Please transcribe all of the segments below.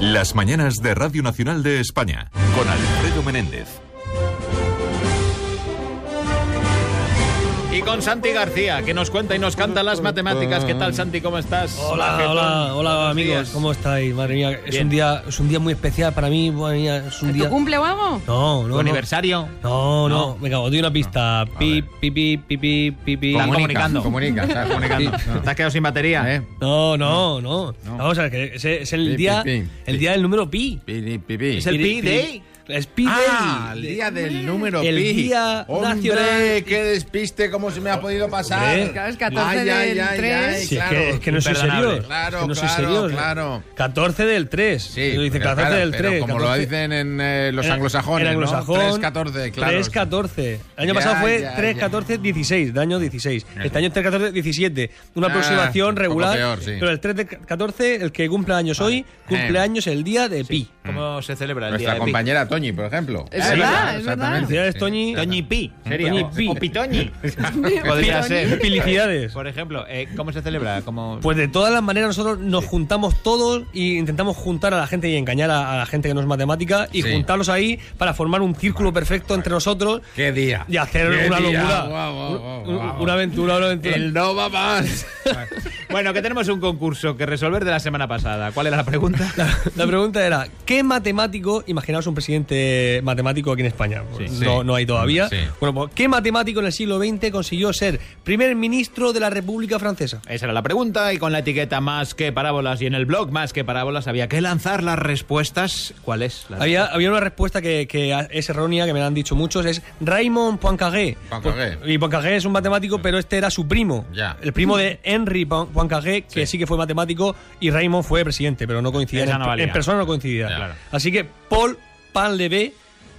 Las mañanas de Radio Nacional de España con Alfredo Menéndez. Y con Santi García, que nos cuenta y nos canta las matemáticas. ¿Qué tal, Santi? ¿Cómo estás? Hola, hola, hola amigos, días. ¿cómo estáis? Madre mía, es Bien. un día, es un día muy especial para mí, madre mía, es un ¿Tu día. cumple o algo? No, no, ¿Tu no. aniversario? No, no, No. venga, os doy una pista. Pi, pi, pi, pi, pi, pi, pi. Están comunicando. Comunica, ¿sabes? Comunicando. ¿Te has quedado sin batería? ¿Eh? No, no, no. No. Vamos a ver, que es el Pi, día, pi, pi. el día del número pi. Pi, pi, pi. Es el Pi Day. Es pi Ah, el día del número El pi. día Hombre, nacional. qué despiste, cómo se me ha podido pasar. Hombre. Claro, es 14 del tres. Sí, es, claro. que, es que no soy serio. Claro, es que no soy claro, serio. claro. 14 del 3. Sí, dice pero 14 claro, del pero 3. como lo dicen en eh, los En- anglosajones, en ¿no? anglosajón, 3-14, claro. 3-14. El año Ya, pasado fue ya, 3-14-16, del año 16. Este año es 3-14-17. Una Ah, aproximación regular. peor, sí. Pero el 3-14, el que cumple años hoy, cumple Eh. años el día de Pi. ¿Cómo se celebra el Nuestra día de Pi? compañera Toñi, por ejemplo. Es verdad, es verdad. exactamente. Felicidades. Toñi. Toñi Pi, sería. Toñi o- Pi. O Pitoñi. Podría ser. Felicidades. Por ejemplo, eh, ¿cómo se celebra? ¿Cómo... Pues de todas las maneras nosotros nos juntamos todos y intentamos juntar a la gente y engañar a, a la gente que no es matemática y Sí. juntarlos ahí para formar un círculo perfecto entre nosotros ¿Qué día? y hacer ¿Qué una día? locura. Una aventura, una aventura. El no va más. Bueno, que tenemos un concurso que resolver de la semana pasada. ¿Cuál era la pregunta? La pregunta era, ¿qué matemático, imaginaos un presidente matemático aquí en España, pues Sí. no, no hay todavía, Sí. bueno, pues, ¿qué matemático en el siglo XX consiguió ser primer ministro de la República Francesa? Esa era la pregunta y con la etiqueta más que parábolas y en el blog más que parábolas había que lanzar las respuestas. ¿Cuál es? La Había, había una respuesta que, que es errónea, que me la han dicho muchos, es Raymond Poincaré. Poincaré. Y Poincaré es un matemático, pero este era su primo. Ya. El primo de Henry Poin- Poincaré, que sí. Sí. que fue matemático, y Raymond fue presidente, pero no coincidían. En, no valía. en persona no coincidían. Claro. Así que Paul Painlevé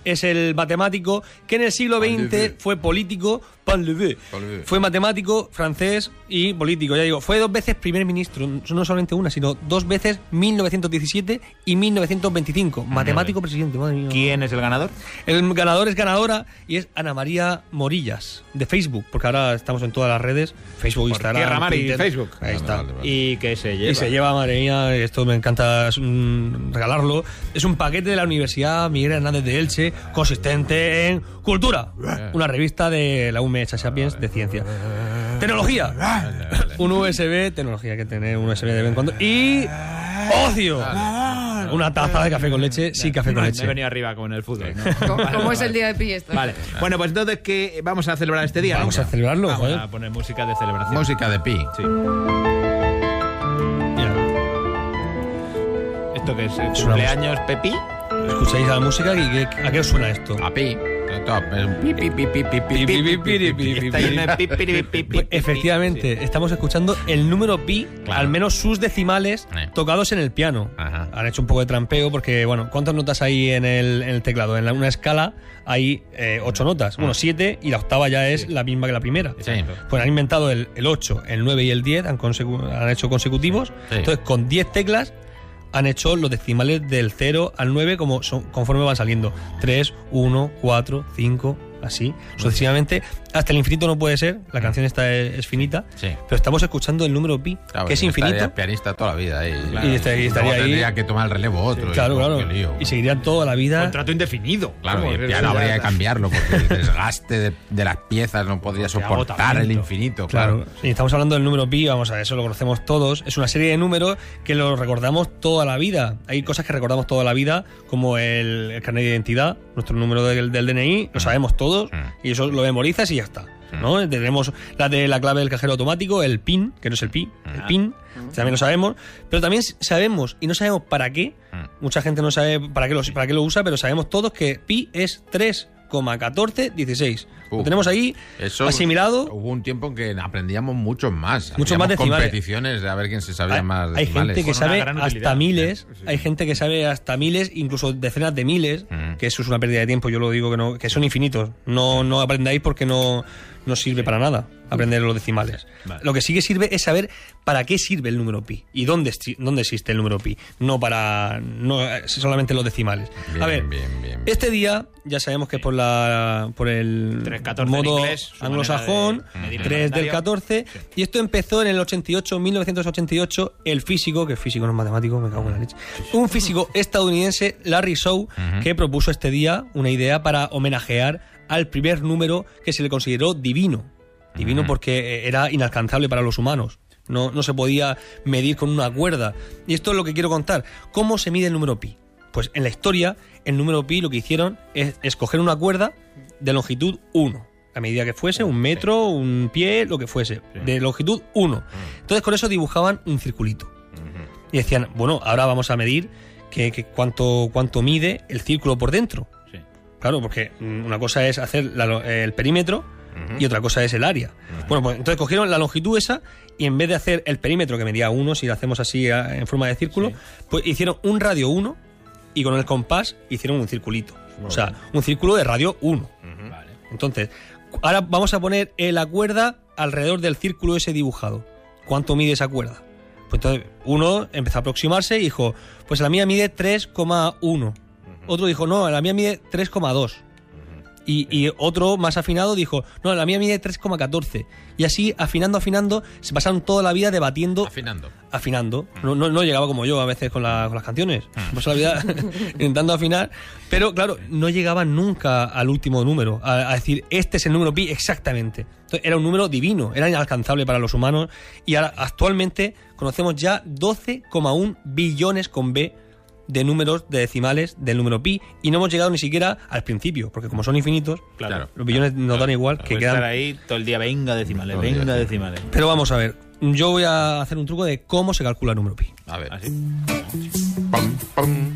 es el matemático que en el siglo XX fue político. Painlevé. Fue matemático, francés y político. Ya digo, fue dos veces primer ministro. No solamente una, sino dos veces 1917 y 1925. Matemático presidente, madre mía. ¿Quién es el ganador? El ganador es ganadora y es Ana María Morillas, de Facebook, porque ahora estamos en todas las redes, Facebook, Instagram, Tierra Mar y Twitter. Facebook. Ahí Vale, está. vale, vale. ¿Y qué se lleva? Y se lleva, madre mía, esto me encanta regalarlo. Es un paquete de la Universidad Miguel Hernández de Elche, consistente en cultura, una revista de la UMH Sapiens de ciencia. Tecnología, un USB, tecnología que tener un USB de vez en cuando. Y ocio, una taza de café con leche, sí, café con Me he leche. venido arriba como en el fútbol. ¿no? ¿Cómo, Vale, cómo es el día de pi esto? Vale. Bueno, pues entonces, ¿qué vamos a celebrar este día? Vamos a Venga. celebrarlo, Vamos joder. a poner música de celebración. Música de pi. Sí. ¿Esto qué es? ¿Cumpleaños Pepi? Escucháis la música y ¿qué- ¿a qué os suena esto? A pi. Efectivamente, estamos escuchando el número pi, al menos sus decimales, tocados en el piano. Han hecho un poco de trampeo porque, bueno, ¿cuántas notas hay en el, teclado? En una escala hay ocho notas. Bueno, siete y la octava ya es la misma que la primera. Pues han inventado el, el 8, el 9 y el 10, han, hecho consecutivos. Entonces, con 10 teclas han hecho los decimales del 0 al 9 como son, conforme van saliendo. 3, 1, 4, 5, así, sucesivamente. Hasta el infinito no puede ser, la canción esta es, es finita, Sí. pero estamos escuchando el número pi, Claro, que es estaría infinito. pianista toda la vida ahí. Y estaría- estaría ahí. tendría que tomar el relevo otro. Claro, y, claro. lío. Y seguirían toda la vida. Contrato indefinido. Claro, ¿Cómo? y el piano habría que está. cambiarlo porque el desgaste de, de las piezas no podría soportar el infinito. Claro, Claro. y estamos hablando del número pi, vamos a ver, eso lo conocemos todos. Es una serie de números que lo recordamos toda la vida. Hay cosas que recordamos toda la vida, como el, el carnet de identidad, nuestro número del, del DNI, lo sabemos todos, Mm. y eso lo memorizas y ya está. ¿no? Tenemos la de la clave del cajero automático, el PIN, que no es el pi, el PIN, también lo sabemos, pero también sabemos, y no sabemos para qué, Mm. mucha gente no sabe para qué lo, para qué lo usa, pero sabemos todos que pi es 3,1416. Lo tenemos ahí Eso asimilado. Hubo un tiempo en que aprendíamos muchos más. Muchos más decimales. competiciones de a ver quién se sabía Hay, más hay decimales. gente que sabe hasta utilidad. miles, Sí. hay gente que sabe hasta miles, incluso decenas de miles, Mm. que eso es una pérdida de tiempo, yo lo digo que no, que son infinitos. No, no aprendáis porque no, no sirve para nada aprender los decimales. Vale. Lo que sí que sirve es saber para qué sirve el número pi y dónde, dónde existe el número pi, no para no solamente los decimales. Bien, a ver, bien, bien. este día ya sabemos que por la por el 3.14 en modo inglés, anglosajón, manera de medir el 3 del calendario. 14 y esto empezó en el 88, 1988, el físico, que físico no es matemático, me cago en la leche. Un físico estadounidense, Larry Shaw, que propuso este día una idea para homenajear al primer número que se le consideró divino. Divino porque eh, era inalcanzable para los humanos. No, no se podía medir con una cuerda. Y esto es lo que quiero contar. ¿Cómo se mide el número pi? Pues en la historia, el número pi lo que hicieron es escoger una cuerda de longitud 1. A medida que fuese, un metro, un pie, lo que fuese. De longitud 1. Entonces con eso dibujaban un circulito. Y decían, bueno, ahora vamos a medir que, que cuánto, cuánto mide el círculo por dentro. Sí. Claro, porque mm, una cosa es hacer la el perímetro y otra cosa es el área. Bueno, pues entonces cogieron la longitud esa y en vez de hacer el perímetro que medía 1, si lo hacemos así en forma de círculo, pues hicieron un radio 1 y con el compás hicieron un circulito. O sea, un círculo de radio 1. Vale. Entonces, ahora vamos a poner eh, la cuerda alrededor del círculo ese dibujado. ¿Cuánto mide esa cuerda? Pues entonces uno empezó a aproximarse y dijo, pues la mía mide 3,1. Otro dijo, no, la mía mide 3,2. Y, y otro más afinado dijo, no, la mía mide 3,14. Y así, afinando, afinando, se pasaron toda la vida debatiendo Afinando. afinando. No, no, no llegaba como yo a veces con, la- con las canciones. Pues la vida intentando afinar. Pero claro, no llegaban nunca al último número. A, a decir, este es el número pi exactamente. Entonces, era un número divino, era inalcanzable para los humanos. Y ahora, actualmente, conocemos ya 12,1 billones con B de números de decimales del número pi. Y no hemos llegado ni siquiera al principio, porque como son infinitos, Claro. los billones nos dan igual, que quedan estar ahí todo el día, venga decimales, venga decimales. Pero vamos a ver, yo voy a hacer un truco de cómo se calcula el número pi. A ver. Así. Pum, pum.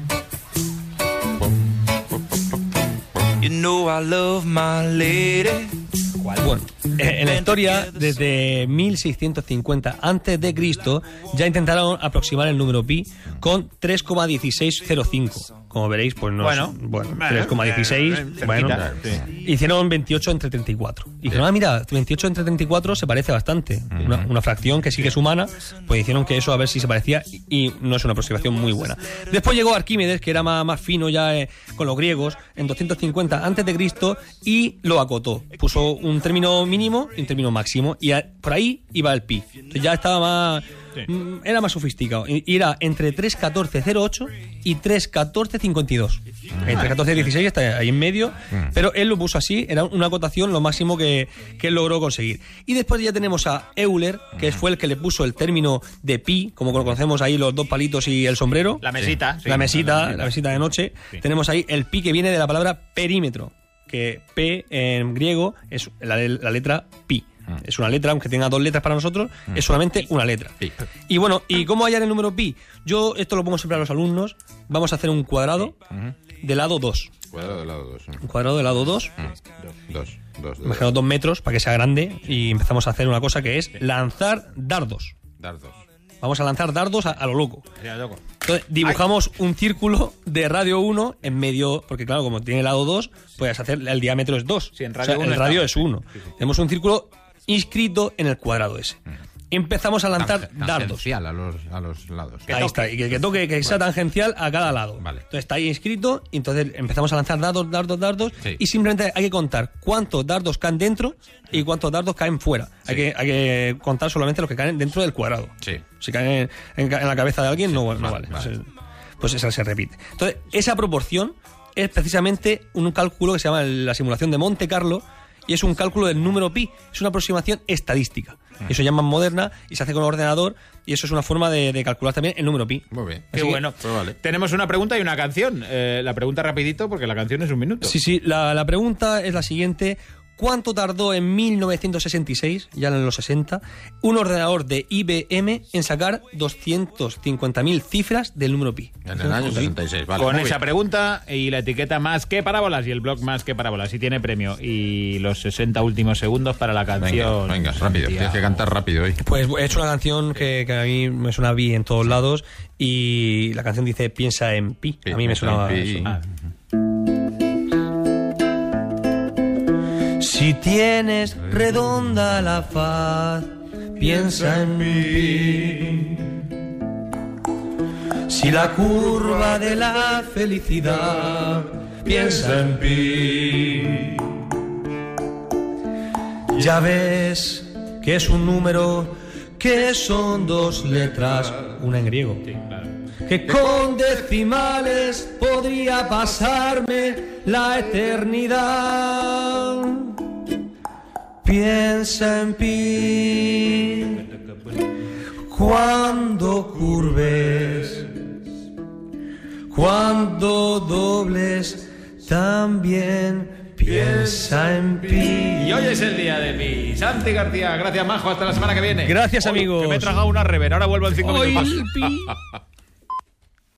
You know I love my lady. Bueno, eh, en la historia, desde 1650 antes de Cristo, ya intentaron aproximar el número pi con 3,1605. Como veréis, pues no Bueno, es, bueno, bueno, eh, 3,16, bueno, sí. hicieron 28 entre 34. Y dijeron, ah, mira, 28 entre 34 se parece bastante. Una, una fracción que sí que es humana, pues hicieron que eso a ver si se parecía y no es una aproximación muy buena. Después llegó Arquímedes, que era más, más fino ya eh, con los griegos, en 250 antes de Cristo y lo acotó. Puso un término mínimo y un término máximo y a- por ahí iba el pi. Entonces ya estaba más... mm, Era más sofisticado. Y y era entre 3.14.08 y 3.14.52. Entre 14 y 16 está ahí en medio. Pero él lo puso así. Era una acotación lo máximo que, que él logró conseguir. Y después ya tenemos a Euler, que fue el que le puso el término de pi, como lo conocemos ahí los dos palitos y el sombrero. La mesita. sí. la mesita, la mesita de noche. Tenemos ahí el pi que viene de la palabra perímetro, que P en griego es la, la letra pi. Es una letra, aunque tenga dos letras para nosotros, es solamente una letra. Pi. Y bueno, ¿y cómo hallar el número pi? Yo esto lo pongo siempre a los alumnos. Vamos a hacer un cuadrado de lado 2. Cuadrado de lado 2. Un cuadrado de lado 2. 2. 2. Imaginaos dos metros para que sea grande y empezamos a hacer una cosa que es lanzar dardos. Dardos. Vamos a lanzar dardos a, a lo loco. Entonces, dibujamos un círculo de radio 1 en medio, porque claro, como tiene lado 2, puedes hacer, el diámetro es 2. Sí, en radio el radio es 1. Tenemos un círculo inscrito en el cuadrado ese. Empezamos a lanzar Tang- dardos. tangencial a los, a los lados. Ahí está, y que, que toque, que sea tangencial a cada lado. Vale. Entonces está ahí inscrito, y entonces empezamos a lanzar dardos, dardos, dardos, Sí. y simplemente hay que contar cuántos dardos caen dentro y cuántos dardos caen fuera. Hay, que, hay que contar solamente los que caen dentro del cuadrado. Sí. Si caen en, en la cabeza de alguien, no, no vale, Pues esa se repite. Entonces, esa proporción es precisamente un cálculo que se llama la simulación de Monte Carlo, y es un cálculo del número pi, es una aproximación estadística. Ah. Y eso llaman moderna y se hace con ordenador y eso es una forma de, de calcular también el número pi. Muy bien. Qué Así bueno. pues vale. Tenemos una pregunta y una canción. Eh, la pregunta rapidito porque la canción es un minuto. Sí, sí, la, la pregunta es la siguiente. ¿Cuánto tardó en 1966, ya en los 60, un ordenador de IBM en sacar 250.000 cifras del número pi? En el año 66, vale. Con esa bien. pregunta y la etiqueta más que parábolas y el blog más que parábolas y tiene premio y los 60 últimos segundos para la canción. venga, rápido. Tienes que cantar rápido hoy. Pues he hecho una canción que, que a mí me suena bi en todos lados y la canción dice piensa en pi. Pi, a mí me sonaba pi. eso. Ah, Si tienes redonda la faz, piensa en mí. Si la curva de la felicidad, piensa en mí. Ya ves que es un número, que son dos letras, una en griego. Que con decimales podría pasarme la eternidad. Piensa en pi cuando curves, cuando dobles, también piensa en pi. Y hoy es el día de mi. Santi García, gracias Majo, hasta la semana que viene. Gracias, amigos. Que me he tragado una rever, ahora vuelvo en cinco Hoy minutos.